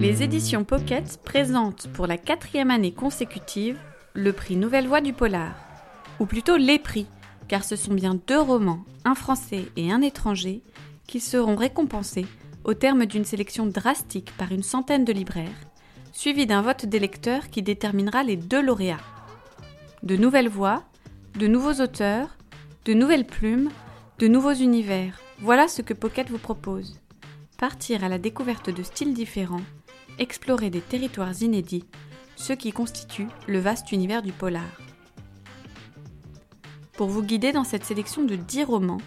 Les éditions Pocket présentent pour la quatrième année consécutive le prix Nouvelle Voix du Polar. Ou plutôt les prix, car ce sont bien deux romans, un français et un étranger, qui seront récompensés au terme d'une sélection drastique par une centaine de libraires, suivie d'un vote des lecteurs qui déterminera les deux lauréats. De nouvelles voix, de nouveaux auteurs, de nouvelles plumes, de nouveaux univers, voilà ce que Pocket vous propose. Partir à la découverte de styles différents explorer des territoires inédits, ce qui constitue le vaste univers du polar. Pour vous guider dans cette sélection de 10 romans,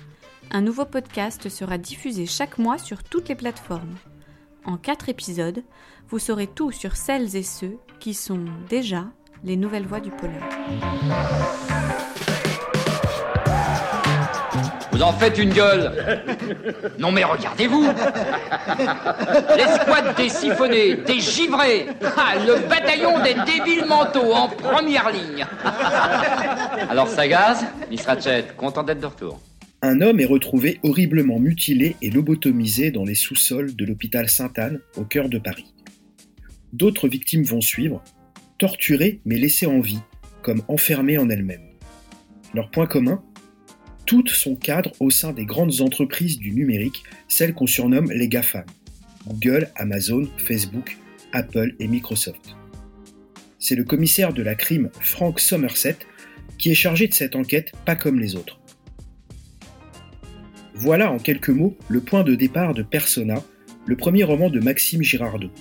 un nouveau podcast sera diffusé chaque mois sur toutes les plateformes. En 4 épisodes, vous saurez tout sur celles et ceux qui sont déjà les nouvelles voix du polar. Vous en faites une gueule Non mais regardez-vous L'escouade des siphonnés, des givrés ah, Le bataillon des débiles mentaux en première ligne Alors ça gaze Miss Ratchet, content d'être de retour. Un homme est retrouvé horriblement mutilé et lobotomisé dans les sous-sols de l'hôpital Sainte-Anne, au cœur de Paris. D'autres victimes vont suivre, torturées mais laissées en vie, comme enfermées en elles-mêmes. Leur point commun toutes sont cadres au sein des grandes entreprises du numérique, celles qu'on surnomme les GAFAM. Google, Amazon, Facebook, Apple et Microsoft. C'est le commissaire de la crime Frank Somerset qui est chargé de cette enquête, pas comme les autres. Voilà en quelques mots le point de départ de Persona, le premier roman de Maxime Girardot.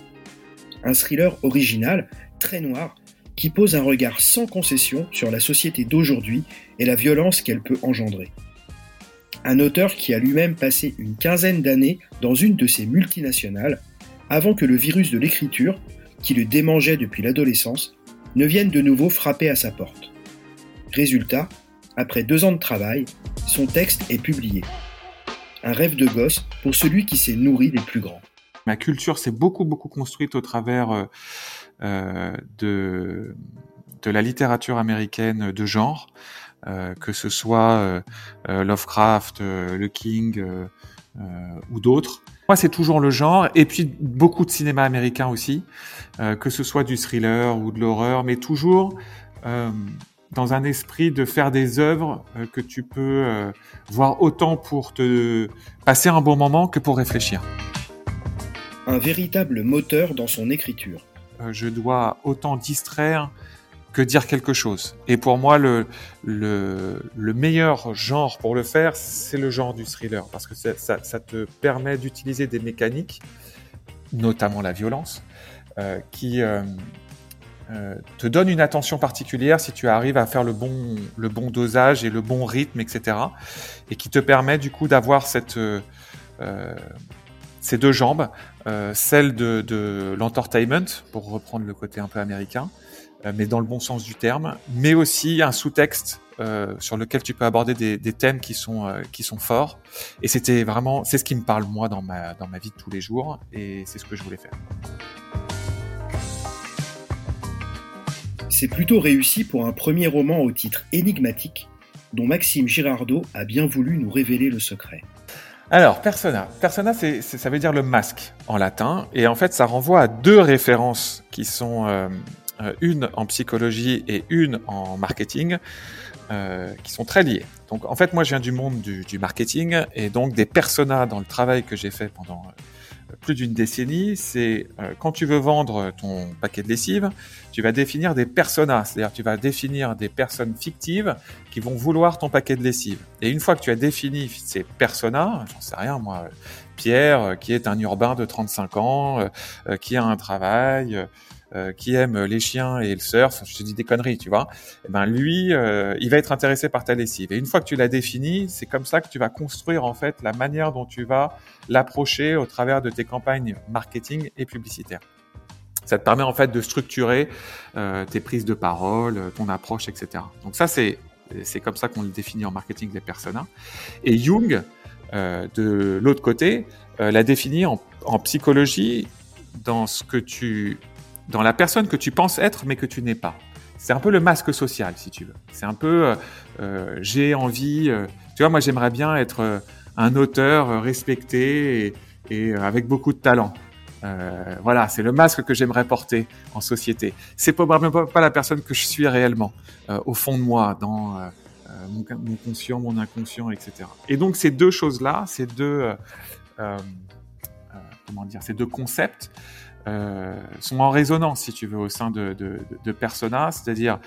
Un thriller original, très noir, qui pose un regard sans concession sur la société d'aujourd'hui et la violence qu'elle peut engendrer. Un auteur qui a lui-même passé une quinzaine d'années dans une de ces multinationales avant que le virus de l'écriture, qui le démangeait depuis l'adolescence, ne vienne de nouveau frapper à sa porte. Résultat, après deux ans de travail, son texte est publié. Un rêve de gosse pour celui qui s'est nourri des plus grands. Ma culture s'est beaucoup beaucoup construite au travers euh, euh, de, de la littérature américaine de genre, euh, que ce soit euh, Lovecraft, le King ou d'autres. Moi, c'est toujours le genre, et puis beaucoup de cinéma américain aussi, que ce soit du thriller ou de l'horreur, mais toujours dans un esprit de faire des œuvres que tu peux voir autant pour te passer un bon moment que pour réfléchir. Un véritable moteur dans son écriture. Euh, je dois autant distraire que dire quelque chose. Et pour moi, le, le, meilleur genre pour le faire, c'est le genre du thriller, parce que ça, te permet d'utiliser des mécaniques, notamment la violence, euh, qui euh, te donnent une attention particulière si tu arrives à faire le bon dosage et le bon rythme, etc. Et qui te permet du coup d'avoir cette ces deux jambes, euh, celle de, de l'entertainment, pour reprendre le côté un peu américain, euh, mais dans le bon sens du terme, mais aussi un sous-texte euh, sur lequel tu peux aborder des, thèmes qui sont qui sont forts. Et c'était vraiment, c'est ce qui me parle moi dans ma dans ma vie de tous les jours, et c'est ce que je voulais faire. C'est plutôt réussi pour un premier roman au titre énigmatique, dont Maxime Girardot a bien voulu nous révéler le secret. Alors, persona. Persona, ça veut dire le masque en latin. Et en fait, ça renvoie à deux références qui sont euh, euh, une en psychologie et une en marketing, euh, qui sont très liées. Donc, en fait, moi, je viens du monde du, du marketing et donc des personas dans le travail que j'ai fait pendant plus d'une décennie, c'est euh, quand tu veux vendre ton paquet de lessive, tu vas définir des personas, c'est-à-dire tu vas définir des personnes fictives qui vont vouloir ton paquet de lessive. Et une fois que tu as défini ces personas, j'en sais rien moi, Pierre euh, qui est un urbain de 35 ans, euh, qui a un travail, euh, qui aime les chiens et le surf, je te dis des conneries, tu vois, eh ben lui, euh, il va être intéressé par ta lessive. Et une fois que tu l'as défini, c'est comme ça que tu vas construire en fait la manière dont tu vas l'approcher au travers de tes campagnes marketing et publicitaires. Ça te permet en fait de structurer euh, tes prises de parole, ton approche, etc. Donc ça, c'est c'est comme ça qu'on le définit en marketing des personas. Et Jung, de l'autre côté, l'a défini en, psychologie dans ce que tu dans la personne que tu penses être mais que tu n'es pas. C'est un peu le masque social, si tu veux. C'est un peu, euh, euh j'ai envie, euh, tu vois, moi j'aimerais bien être un auteur respecté et, avec beaucoup de talent. voilà, c'est le masque que j'aimerais porter en société. C'est probablement pas la personne que je suis réellement, au fond de moi, dans mon, mon, conscient, mon inconscient, etc. Et donc ces deux choses-là, ces deux, comment dire, ces deux concepts euh, sont en résonance, si tu veux, au sein de, de, de Persona, c'est-à-dire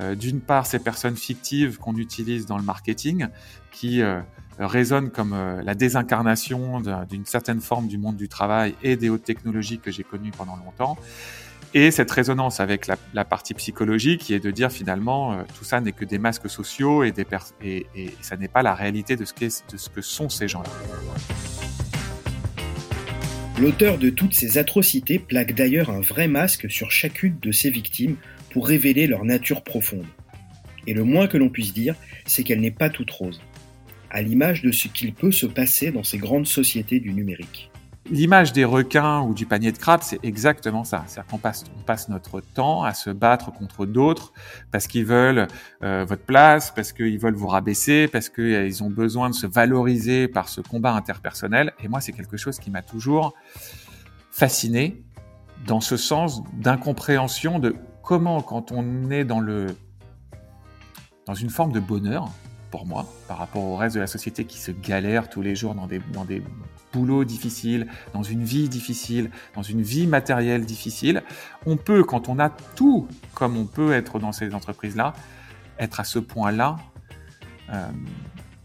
euh, d'une part ces personnes fictives qu'on utilise dans le marketing, qui euh, résonnent comme la désincarnation d'une certaine forme du monde du travail et des hautes technologies que j'ai connues pendant longtemps, et cette résonance avec la, partie psychologique qui est de dire finalement tout ça n'est que des masques sociaux et, ça n'est pas la réalité de ce que sont ces gens-là. L'auteur de toutes ces atrocités plaque d'ailleurs un vrai masque sur chacune de ses victimes pour révéler leur nature profonde. Et le moins que l'on puisse dire, c'est qu'elle n'est pas toute rose, à l'image de ce qu'il peut se passer dans ces grandes sociétés du numérique l'image des requins ou du panier de crabes, c'est exactement ça. C'est-à-dire qu'on passe, notre temps à se battre contre d'autres parce qu'ils veulent euh, votre place, parce qu'ils veulent vous rabaisser, parce qu'ils ont besoin de se valoriser par ce combat interpersonnel. Et moi, c'est quelque chose qui m'a toujours fasciné dans ce sens d'incompréhension de comment, quand on est dans le dans une forme de bonheur, pour moi, par rapport au reste de la société qui se galère tous les jours dans des, dans des boulots difficiles, dans une vie difficile, dans une vie matérielle difficile. On peut, quand on a tout comme on peut être dans ces entreprises-là, être à ce point-là, euh,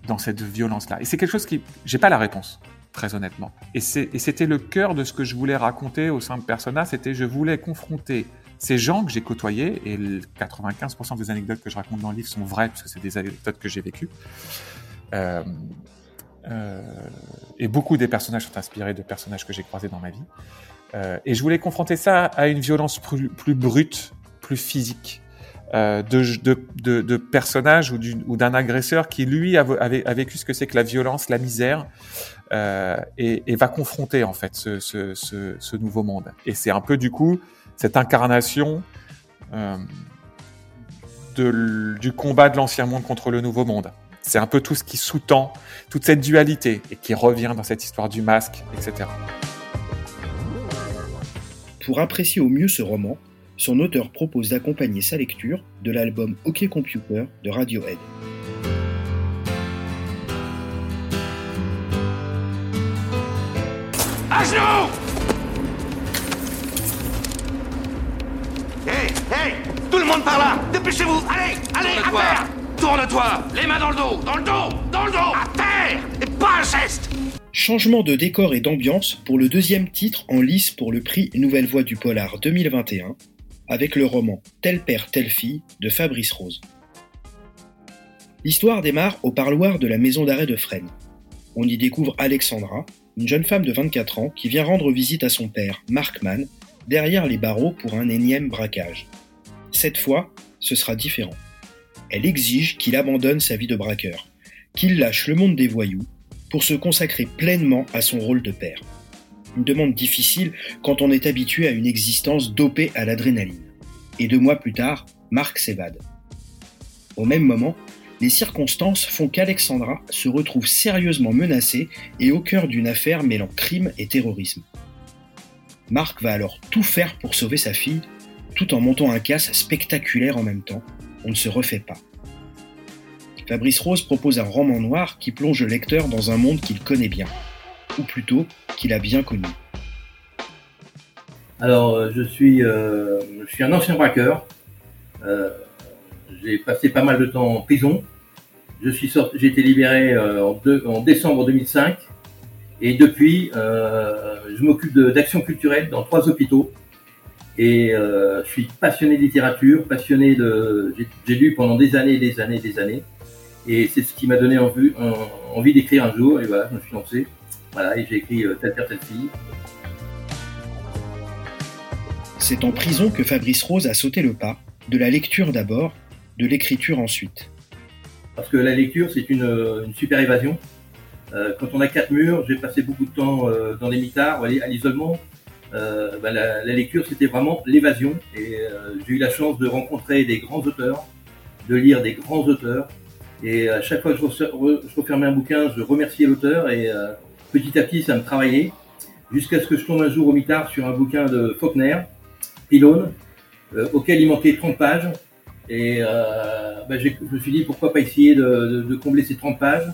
dans cette violence-là. Et c'est quelque chose qui... J'ai pas la réponse, très honnêtement. Et c'était le cœur de ce que je voulais raconter au sein de Persona, c'était je voulais confronter ces gens que j'ai côtoyés, et 95% des anecdotes que je raconte dans le livre sont vraies, parce que c'est des anecdotes que j'ai vécues. Euh, euh, et beaucoup des personnages sont inspirés de personnages que j'ai croisés dans ma vie. Euh, et je voulais confronter ça à une violence plus, brute, plus physique, euh, de, personnages ou d'un agresseur qui, lui, a, vécu ce que c'est que la violence, la misère, euh, et, va confronter, en fait, ce, nouveau monde. Et c'est un peu, du coup, cette incarnation du combat de l'ancien monde contre le nouveau monde. C'est un peu tout ce qui sous-tend toute cette dualité et qui revient dans cette histoire du masque, etc. Pour apprécier au mieux ce roman, son auteur propose d'accompagner sa lecture de l'album OK Computer de Radiohead. À genoux Hé, hé Tout le monde par là Dépêchez-vous Allez, allez, à terre Les mains dans le dos Dans le dos Dans le dos Changement de décor et d'ambiance pour le deuxième titre en lice pour le prix Nouvelle Voix du Polar 2021, avec le roman Tel père, telle fille de Fabrice Rose. L'histoire démarre au parloir de la maison d'arrêt de Fresnes. On y découvre Alexandra, une jeune femme de 24 ans qui vient rendre visite à son père, Mark Mann, derrière les barreaux pour un énième braquage. Cette fois, ce sera différent. Elle exige qu'il abandonne sa vie de braqueur, qu'il lâche le monde des voyous pour se consacrer pleinement à son rôle de père. Une demande difficile quand on est habitué à une existence dopée à l'adrénaline. Et deux mois plus tard, Marc s'évade. Au même moment, les circonstances font qu'Alexandra se retrouve sérieusement menacée et au cœur d'une affaire mêlant crime et terrorisme. Marc va alors tout faire pour sauver sa fille, tout en montant un casse spectaculaire en même temps. On ne se refait pas. Fabrice Rose propose un roman noir qui plonge le lecteur dans un monde qu'il connaît bien, ou plutôt qu'il a bien connu. Alors, euh, je suis, euh, je suis un ancien braqueur. Euh, j'ai passé pas mal de temps en prison. Je suis sorti, j'ai été libéré en, décembre 2005 et depuis, je m'occupe d'action culturelle dans trois hôpitaux. Et euh, je suis passionné de littérature, passionné de. J'ai lu pendant des années, des années, des années. Et c'est ce qui m'a donné envie, envie d'écrire un jour. Et voilà, je me suis lancé. Voilà, et j'ai écrit euh, Telle Terre, Telle Fille. C'est en prison que Fabrice Rose a sauté le pas, de la lecture d'abord, de l'écriture ensuite. Parce que la lecture, c'est une, une super évasion. Euh, quand on a quatre murs, j'ai passé beaucoup de temps euh, dans les mitards, à l'isolement. Euh, bah, la, lecture, c'était vraiment l'évasion. Et j'ai eu la chance de rencontrer des grands auteurs, de lire des grands auteurs. Et à chaque fois que je, refermais un bouquin, je remerciais l'auteur et petit à petit, ça me travaillait. Jusqu'à ce que je tombe un jour au mitard sur un bouquin de Faulkner, Pylone, auquel il manquait 30 pages. Et bah, je me suis dit pourquoi pas essayer de, combler ces 30 pages.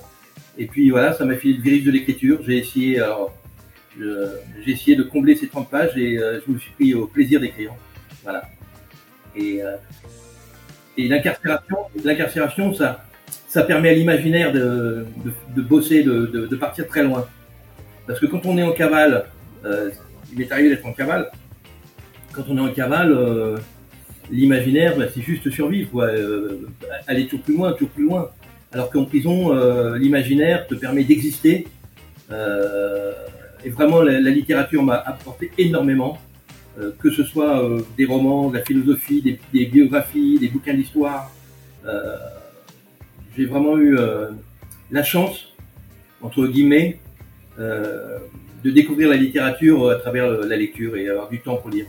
Et puis voilà, ça m'a fait le virus de l'écriture. J'ai essayé, j'ai essayé de combler ces 30 pages et euh, je me suis pris au plaisir d'écrire. Voilà. Et, euh, l'incarcération, ça, ça permet à l'imaginaire de, bosser, de, partir très loin. Parce que quand on est en cavale, euh, il m'est arrivé d'être en cavale. Quand on est en cavale, euh, l'imaginaire, bah, c'est juste survivre. Euh, aller toujours plus loin, toujours plus loin. Alors qu'en prison, euh, l'imaginaire te permet d'exister. Euh, et vraiment, la, littérature m'a apporté énormément, euh, que ce soit des romans, de la philosophie, des, biographies, des bouquins d'histoire. J'ai vraiment eu la chance, entre guillemets, de découvrir la littérature à travers la lecture et avoir du temps pour lire.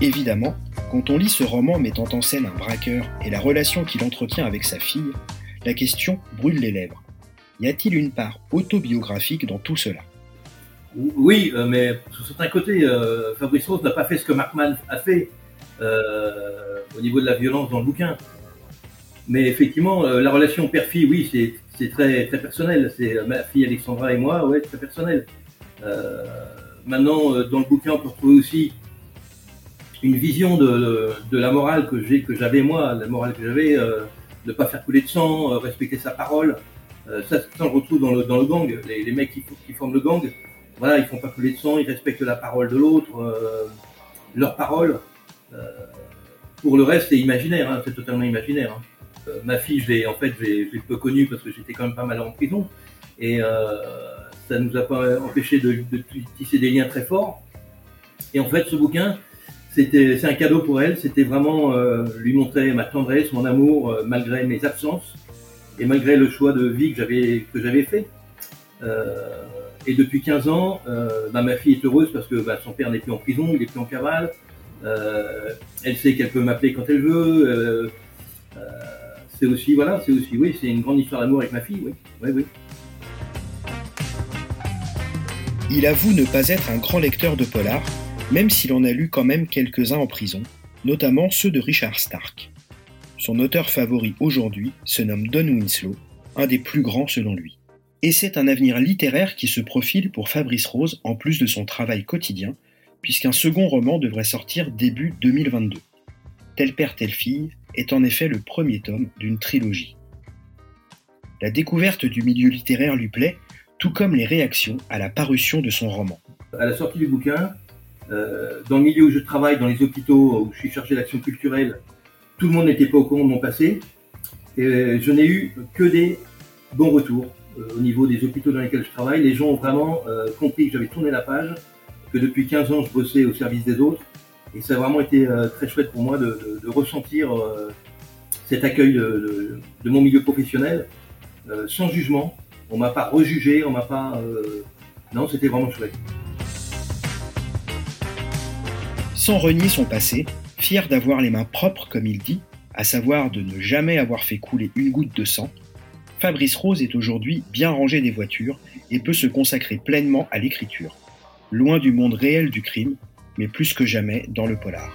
Évidemment, quand on lit ce roman mettant en scène un braqueur et la relation qu'il entretient avec sa fille, la question brûle les lèvres. Y a-t-il une part autobiographique dans tout cela? Oui, euh, mais sur certains côtés, euh, Fabrice Rose n'a pas fait ce que Markman a fait euh, au niveau de la violence dans le bouquin. Mais effectivement, la relation père-fille, oui, c'est très, très personnel. C'est ma fille Alexandra et moi, ouais, très personnel. maintenant, dans le bouquin, on peut retrouver aussi une vision de, la morale que j'ai, que j'avais moi, la morale que j'avais, de pas faire couler de sang, respecter sa parole. Euh, ça, ça, on retrouve dans le, dans le gang. Les, les mecs qui, qui, forment le gang, voilà, ils font pas couler de sang, ils respectent la parole de l'autre, euh, leur parole. pour le reste, c'est imaginaire, hein, c'est totalement imaginaire. Hein. ma fille, je en fait, je l'ai peu connue parce que j'étais quand même pas mal en prison, et ça nous a pas empêché de, de tisser des liens très forts. Et en fait, ce bouquin, c'était, c'est un cadeau pour elle. C'était vraiment euh, lui montrer ma tendresse, mon amour, euh, malgré mes absences et malgré le choix de vie que j'avais que j'avais fait. Euh, et depuis 15 ans, euh, bah, ma fille est heureuse parce que bah, son père n'est plus en prison, il est plus en cavale. elle sait qu'elle peut m'appeler quand elle veut. c'est aussi voilà, c'est aussi oui, c'est une grande histoire d'amour avec ma fille, oui, oui, oui. Il avoue ne pas être un grand lecteur de polar, même s'il en a lu quand même quelques-uns en prison, notamment ceux de Richard Stark. Son auteur favori aujourd'hui se nomme Don Winslow, un des plus grands selon lui. Et c'est un avenir littéraire qui se profile pour Fabrice Rose en plus de son travail quotidien, puisqu'un second roman devrait sortir début 2022. Tel père, telle fille est en effet le premier tome d'une trilogie. La découverte du milieu littéraire lui plaît, tout comme les réactions à la parution de son roman. À la sortie du bouquin, euh, dans le milieu où je travaille, dans les hôpitaux où je suis chargé d'action culturelle, tout le monde n'était pas au courant de mon passé. Et je n'ai eu que des bons retours euh, au niveau des hôpitaux dans lesquels je travaille. Les gens ont vraiment euh, compris que j'avais tourné la page, que depuis 15 ans je bossais au service des autres. Et ça a vraiment été très chouette pour moi de ressentir cet accueil de, de, mon milieu professionnel sans jugement. On m'a pas rejugé, on m'a pas... non, c'était vraiment chouette. sans renier son passé, fier d'avoir les mains propres comme il dit, à savoir de ne jamais avoir fait couler une goutte de sang, Fabrice Rose est aujourd'hui bien rangé des voitures et peut se consacrer pleinement à l'écriture, loin du monde réel du crime, mais plus que jamais dans le polar.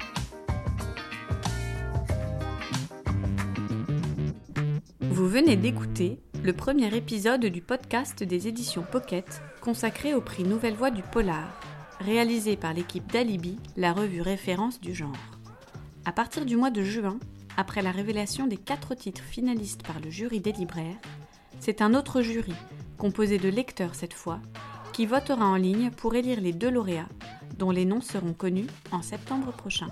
Vous venez d'écouter le premier épisode du podcast des éditions Pocket consacré au prix Nouvelle Voix du Polar réalisé par l'équipe d'Alibi, la revue référence du genre. À partir du mois de juin, après la révélation des quatre titres finalistes par le jury des libraires, c'est un autre jury, composé de lecteurs cette fois, qui votera en ligne pour élire les deux lauréats, dont les noms seront connus en septembre prochain.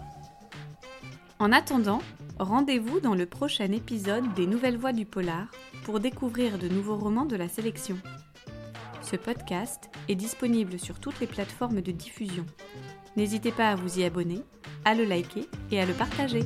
En attendant, rendez-vous dans le prochain épisode des Nouvelles Voix du Polar pour découvrir de nouveaux romans de la sélection. Ce podcast est disponible sur toutes les plateformes de diffusion. N'hésitez pas à vous y abonner, à le liker et à le partager.